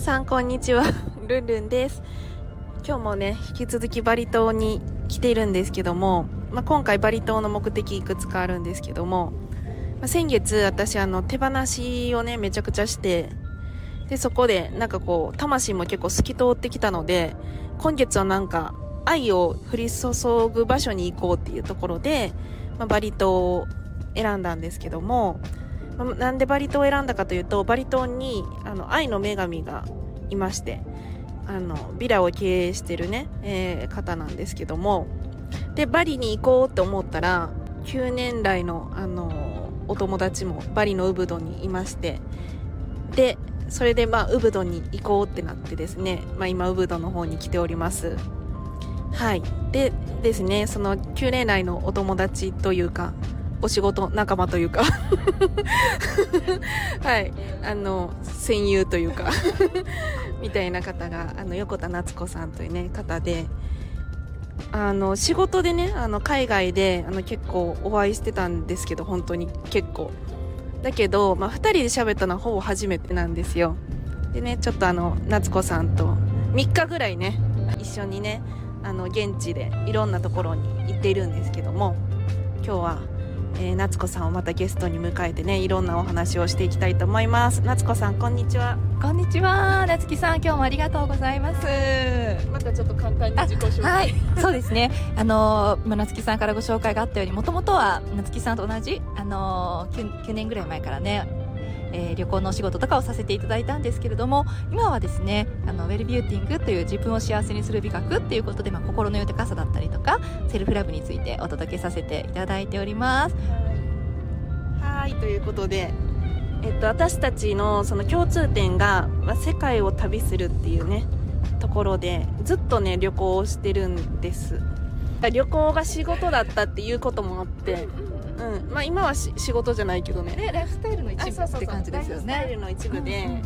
さんこんにちは。ルンルンです。今日もね、引き続きバリ島に来ているんですけども、まあ、今回バリ島の目的いくつかあるんですけども、まあ、先月私あの手放しをね、めちゃくちゃして、で、そこでなんかこう、魂も結構透き通ってきたので、今月はなんか愛を降り注ぐ場所に行こうっていうところで、まあ、バリ島を選んだんですけども、なんでバリ島を選んだかというと、バリ島にあの愛の女神がいまして、あの、ビラを経営してるね、えー方なんですけども、で、バリに行こうと思ったら、9年来の、あの、お友達もバリのウブドにいまして、で、それでまあ、ウブドに行こうってなってですね、まあ今、ウブドの方に来ております。はい。でですね、その9年来のお友達というか、お仕事仲間というか、はい。あの、戦友というか、みたいな方が、あの、横田夏子さんというね、方で、あの、仕事でね、あの、海外で、あの、結構お会いしてたんですけど、本当に結構。だけど、まあ、二人で喋ったのはほぼ初めてなんですよ。でね、ちょっとあの、夏子さんと3日ぐらいね、一緒にね、あの、現地でいろんなところに行っているんですけども、今日は、えー夏子さんをまたゲストに迎えてね、いろんなお話をしていきたいと思います。夏子さん、こんにちは。こんにちは、なつきさん、今日もありがとうございます。またちょっっと簡単に自己紹介。はい、そうですね。あのー、まあ、なつきさんからご紹介があったように、もともとは、なつきさんと同じ、あのー、9, 9年ぐらい前からね、えー旅行のお仕事とかをさせていただいたんですけれども、今はですね、あの、ウェルビューティングという自分を幸せにする美学っていうことで、まあ、心の豊かさだったりとか、セルフラブについてお届けさせていただいております。はい、ということで、えっと、私たちのその共通点が、まあ、世界を旅するっていうね、ところで、ずっとね、旅行をしてるんです。旅行が仕事だったっていうこともあって、うん。まあ今はし仕事じゃないけどね。ね、ライフスタイルの一部って感じですよライフスタイね。ルの一部で、うんうん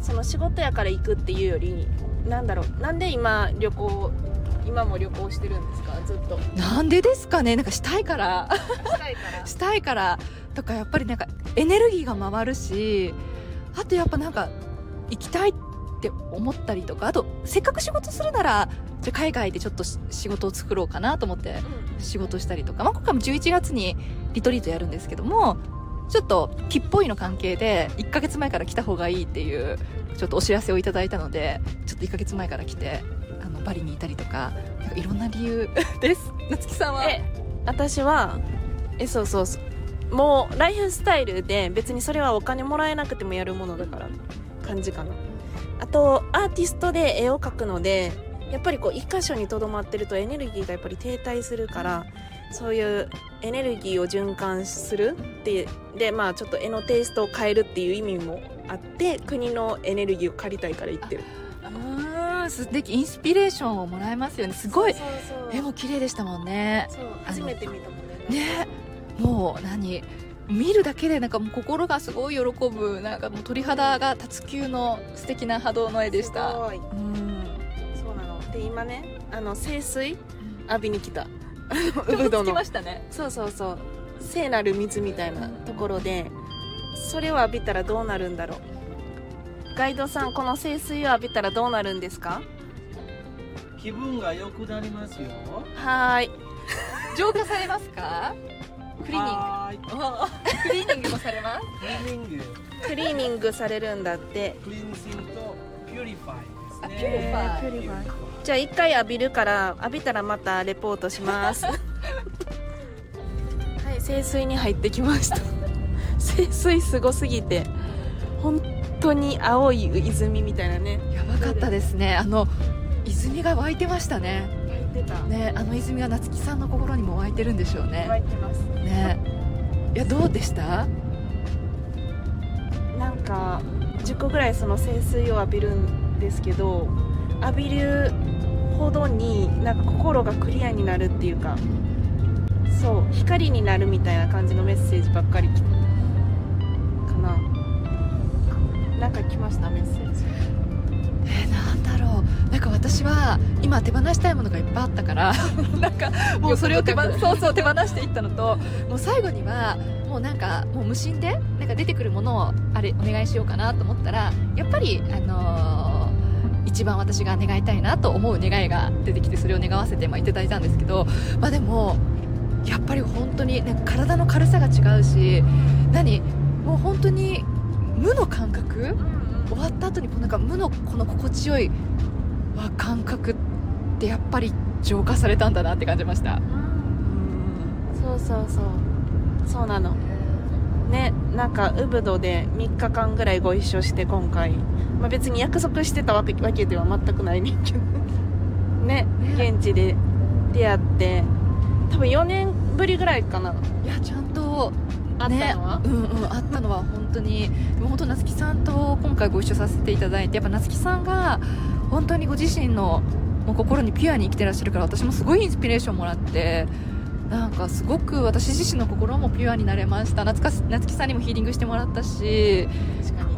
その仕事やから行くっていうより、なんだろう、なんで今旅行、今も旅行してるんですか？ずっと。なんでですかね？なんかしたいから。したいから。したいからとかやっぱりなんかエネルギーが回るしあとやっぱなんか行きたいって思ったりとかあとせっかく仕事するならじゃあ海外でちょっとし仕事を作ろうかなと思ってうん。仕事したりとか、まあ、今回も11月にリトリートやるんですけどもちょっと木っぽいの関係で1ヶ月前から来た方がいいっていうちょっとお知らせをいただいたのでちょっと1ヶ月前から来てあのバリにいたりとかなんかいろんな理由です。夏木さんは？え私はえそうそうそうもうライフスタイルで別にそれはお金もらえなくてもやるものだから感じかな。あとアーティストで絵を描くのでやっぱりこう一箇所にとどまってるとエネルギーがやっぱり停滞するからそういうエネルギーを循環するってでまあちょっと絵のテイストを変えるっていう意味もあって国のエネルギーを借りたいから行ってる。うーん素敵インスピレーションをもらえますよね。すごい。そうそうそう。絵も綺麗でしたもんね。そう初めて見たもんね。ねもう何？見るだけでなんかもう心がすごい喜ぶなんかもう鳥肌が立つ級の素敵な波動の絵でした。すごい。うん。そうなの。で今ねあの清水？浴びに来た。ウブドつきのましたね。そうそうそう。聖なる水みたいなところでそれを浴びたらどうなるんだろう。ガイドさんこの清水を浴びたらどうなるんですか？気分が良くなりますよ。はーい。浄化されますか？クリーニングもされます？クリーニング、クリーニングされるんだって。cleansing と purify ですね。ピュリファイ。 purify。じゃあ一回浴びるから浴びたらまたレポートします。はい聖水に入ってきました。聖水すごすぎて。本当に青い泉みたいなね。やばかったですね。あの泉が湧いてましたね。入ってた。ねあの泉が夏木さんの心にも湧いてるんでしょう湧ねいてます。ねいやどうでした？なんか10個ぐらいその清水を浴びるんですけど浴びるほどになんか心がクリアになるっていうかそう光になるみたいな感じのメッセージばっかりかな。なんか来ました？メッセージ。私は今手放したいものがいっぱいあったから なんかもうそれを手放そうそう手放していったのともう最後にはもうなんかもう無心でなんか出てくるものをあれお願いしようかなと思ったらやっぱりあのー一番私が願いたいなと思う願いが出てきてそれを願わせてまあいただいたんですけどまあでもやっぱり本当になんか体の軽さが違うし何もう本当に無の感覚？終わった後にこうなんか無のこの心地よいわ感覚ってやっぱり浄化されたんだなって感じました。そうそうそう。そうなの。ねなんかウブドで3日間ぐらいご一緒して今回、まあ、別に約束してたわけわけでは全くないねんけど。ねね。現地で出会って。多分4年ぶりぐらいかな。いやちゃんとあったのは、ね、うんうんあったのは本当に。本当夏木さんと今回ご一緒させていただいてやっぱ夏木さんが本当にご自身のもう心にピュアに生きてらっしゃるから私もすごいインスピレーションもらってなんかすごく私自身の心もピュアになれました。夏か夏木さんにもヒーリングしてもらったし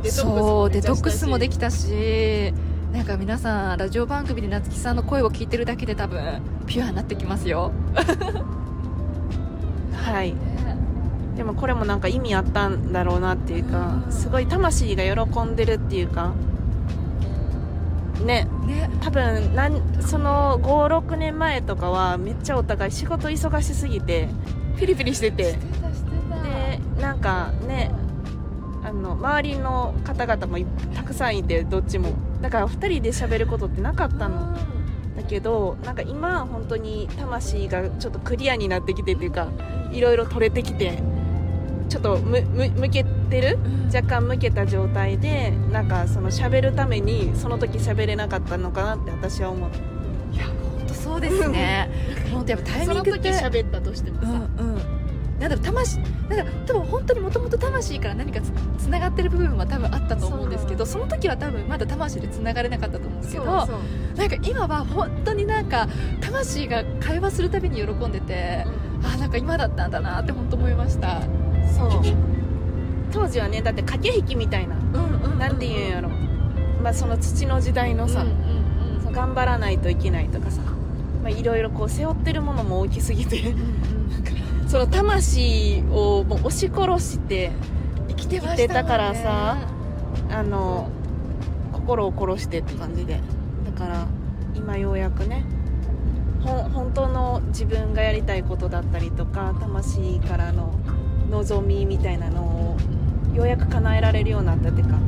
そうデトックスもでききたしなんか皆さんラジオ番組で夏木さんの声を聞いてるだけで多分ピュアになってきますよ。はいでもこれもなんか意味あったんだろうなっていうかすごい魂が喜んでるっていうかね。ね。多分なんその56年前とかはめっちゃお互い仕事忙しすぎてピリピリしてて。でなんかねあの周りの方々もいたくさんいてどっちも。だから2人で喋ることってなかったの。だけどなんか今本当に魂がちょっとクリアになってきてっていうかいろいろ取れてきてちょっとむむ向けてる？うん。若干向けた状態でなんかその喋るためにその時喋れなかったのかなって私は思っていや本当そうですね。本当やっぱタイミングって喋ったとしてもうんうん。なんだろう魂なんか多分本当にもともと魂から何かつつながってる部分は多分あったと思うんですけどその時は多分まだ魂でつながれなかったと思うんですけどそうそうなんか今は本当になんか魂が会話するたびに喜んでてあなんか今だったんだなって本当思いましたそう。当時はねだって駆け引きみたいなうんうんなんていうんやろ、まあ、その土の時代のさ、うんうん頑張らないといけないとかさ。まあいろいろこう背負ってるものも大きすぎて。うんうんその魂をもう押し殺して生きて生きてたからさあの心を殺してって感じで。だから今ようやくね本当の自分がやりたいことだったりとか魂からの望みみたいなのをようやく叶えられるようになったっていうか。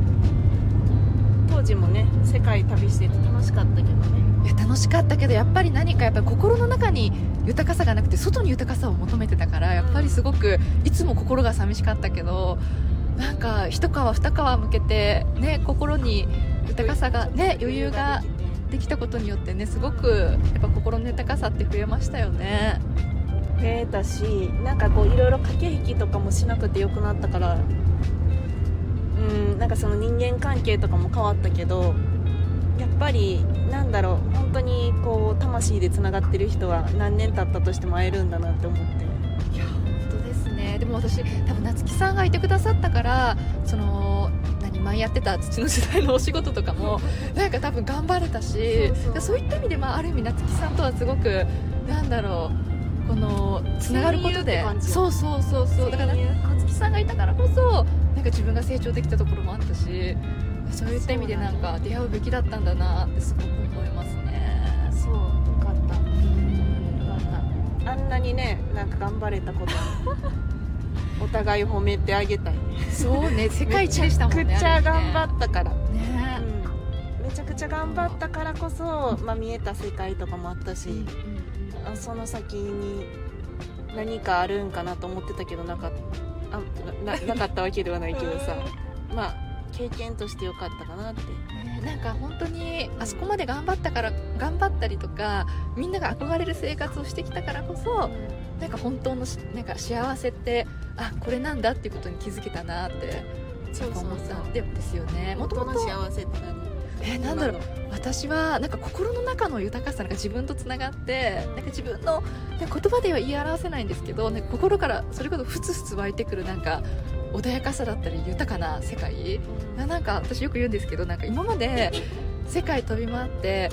当時もね世界旅してて楽しかったけどね。いや楽しかったけどやっぱり何かやっぱり心の中に豊かさがなくて外に豊かさを求めてたからやっぱりすごくいつも心が寂しかったけどなんか一皮二皮向けてね心に豊かさがね余裕ができたことによってねすごくやっぱ心の豊かさって増えましたよね増えたしなんかこういろいろ駆け引きとかもしなくてよくなったからうんなんかその人間関係とかも変わったけどやっぱりなんだろう本当にこう魂でつながってる人は何年経ったとしても会えるんだなって思って。いや本当ですね。でも私多分夏木さんがいてくださったからその何前やってた土の時代のお仕事とかも なんか多分頑張れたしそういった意味で、まあ、ある意味夏木さんとはすごくなんだろうこのつながることで。そうそうそうそう。だから戦友。夏木さんがいたからこそなんか自分が成長できたところもあったしそういった意味でなんか出会うべきだったんだなってすごく思いますね。そうよかった。うん。よかった。あんなにねなんか頑張れたことに お互い褒めてあげたい。そうね世界一でしたもんねめちゃくちゃ頑張あったから。れね。ねうん。めちゃくちゃ頑張ったからこそ、まあ、見えた世界とかもあったし、あその先に何かあるんかなと思ってたけどなかったあなななかったわけではないけどさ。まあ経験としてよかったかなって。ねなんか本当にあそこまで頑張ったから頑張ったりとかみんなが憧れる生活をしてきたからこそなんか本当のしなんか幸せってあこれなんだっていうことに気づけたなってそ思った。んでですよね。もともと本当の幸せって何？えなんだろう。私はなんか心の中の豊かさなんか自分とつながってなんか自分の言葉では言い表せないんですけどなんか心からそれこそふつふつ湧いてくるなんか穏やかさだったり豊かな世界。ななんか私よく言うんですけどなんか今まで世界飛び回って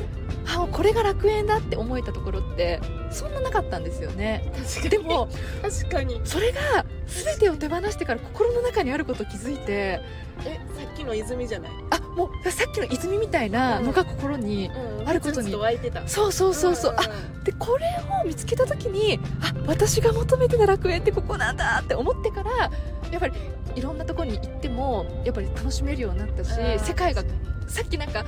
あこれが楽園だって思えたところってそんななかったんですよね。確かに。でも確かに。それが全てを手放してから心の中にあることを気づいてえさっきの泉じゃない？あもうさっきの泉みたいなのが心に、うん。あることに。ふつふつと湧いてた。そうそうそうそう、あでこれを見つけた時にあ私が求めてた楽園ってここなんだって思ってからやっぱりいろんなところに行ってもやっぱり楽しめるようになったしうん。世界がさっきなんか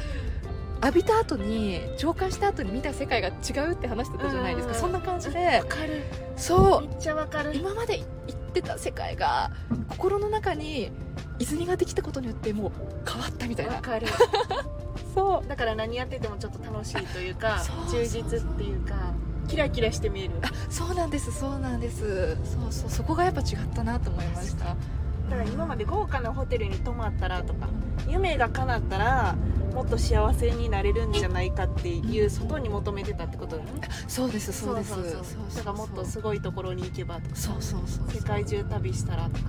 浴びた後に浄化した後に見た世界が違うって話してたじゃないですか、うんそんな感じで。わかる。そう。めっちゃわかる。今まで行ってた世界が心の中に泉ができたことによってもう変わったみたいな。わかる。そう。だから何やっててもちょっと楽しいというか充実っていうかキラキラして見える。あそうなんですそうなんです。そうそうそこがやっぱ違ったなと思いました。だから今まで豪華なホテルに泊まったらとか夢が叶ったらもっと幸せになれるんじゃないかっていう外に求めてたってことだよね。そうですそうです。そうそうだからもっとすごいところに行けばとか。そうそうそう世界中旅したらとかさ。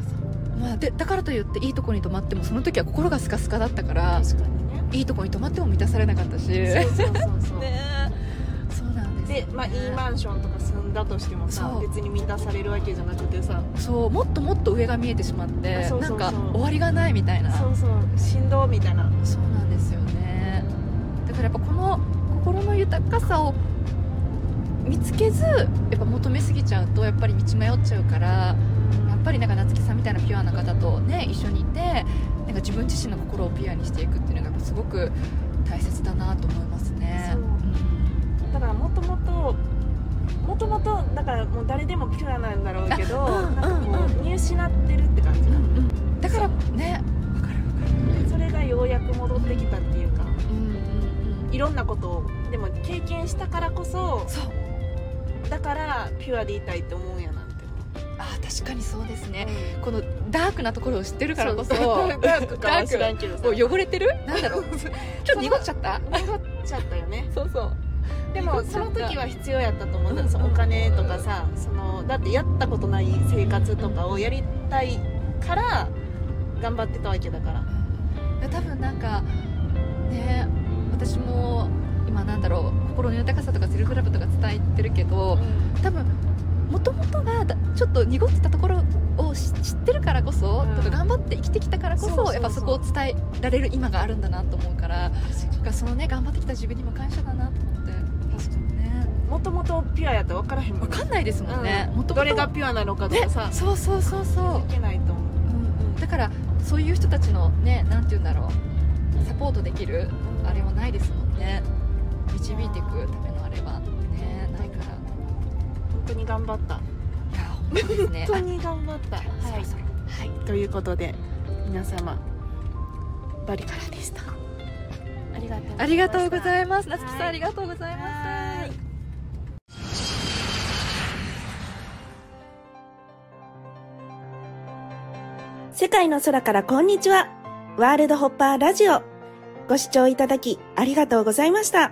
まあ、でだからといっていいとこに泊まってもその時は心がスカスカだったから確かにね。いいとこに泊まっても満たされなかったし。そうそうそうそう。ね そうなんですで、まあ、いいマンションとか住んだとしてもさ別に満たされるわけじゃなくてさ。そうもっともっと上が見えてしまってあそうそうそう。なんか終わりがないみたいな。そうそう。振動みたいな。そうやっぱこの心の豊かさを見つけずやっぱ求めすぎちゃうとやっぱり道迷っちゃうからやっぱりなんか夏木さんみたいなピュアな方とね一緒にいてなんか自分自身の心をピュアにしていくっていうのがすごく大切だなと思いますね。そう。んだからもともともともとだからもう誰でもピュアなんだろうけどあうんなんかもう見失ってるって感じうんなうんだからねわかるわかる。それがようやく戻ってきたっていういろんなことをでも経験したからこそそう。だからピュアでいたいって思うんやなんてあー確かにそうですね。うん。このダークなところを知ってるからこそダークかは知らんけどさ。汚れてる？なんだろう。ちょっと濁っちゃった？濁っちゃったよね。そうそう。でもその時は必要やったと思うんだ。うんそのお金とかさそのだってやったことない生活とかをやりたいから頑張ってたわけだから。多分なんかルフラブとか伝えてるけど多分もともとがだちょっと濁ってたところを知知ってるからこそ、うん。とか頑張って生きてきたからこそやっぱそこを伝えられる今があるんだなと思うからだからそのね頑張ってきた自分にも感謝だなと思って。確かにね。もともとピュアやったら分からへんもん分かんないですもんね、うん。どれがピュアなのかとねかさ。そうそうそうそう。いけないと思う。うんうん。だからそういう人たちのねなんて言うんだろう。サポートできるあれはないですもんね。導いていくための。あれはねないから。本当に頑張った。いや本当ですね。本当に頑張った。はい。はい。ということで皆様バリからでした。ありがとうありがとうございいます。夏木さん、はい。ありがとうございます。はい。世界の空からこんにちは。ワールドホッパーラジオ。ご視聴いただきありがとうございました。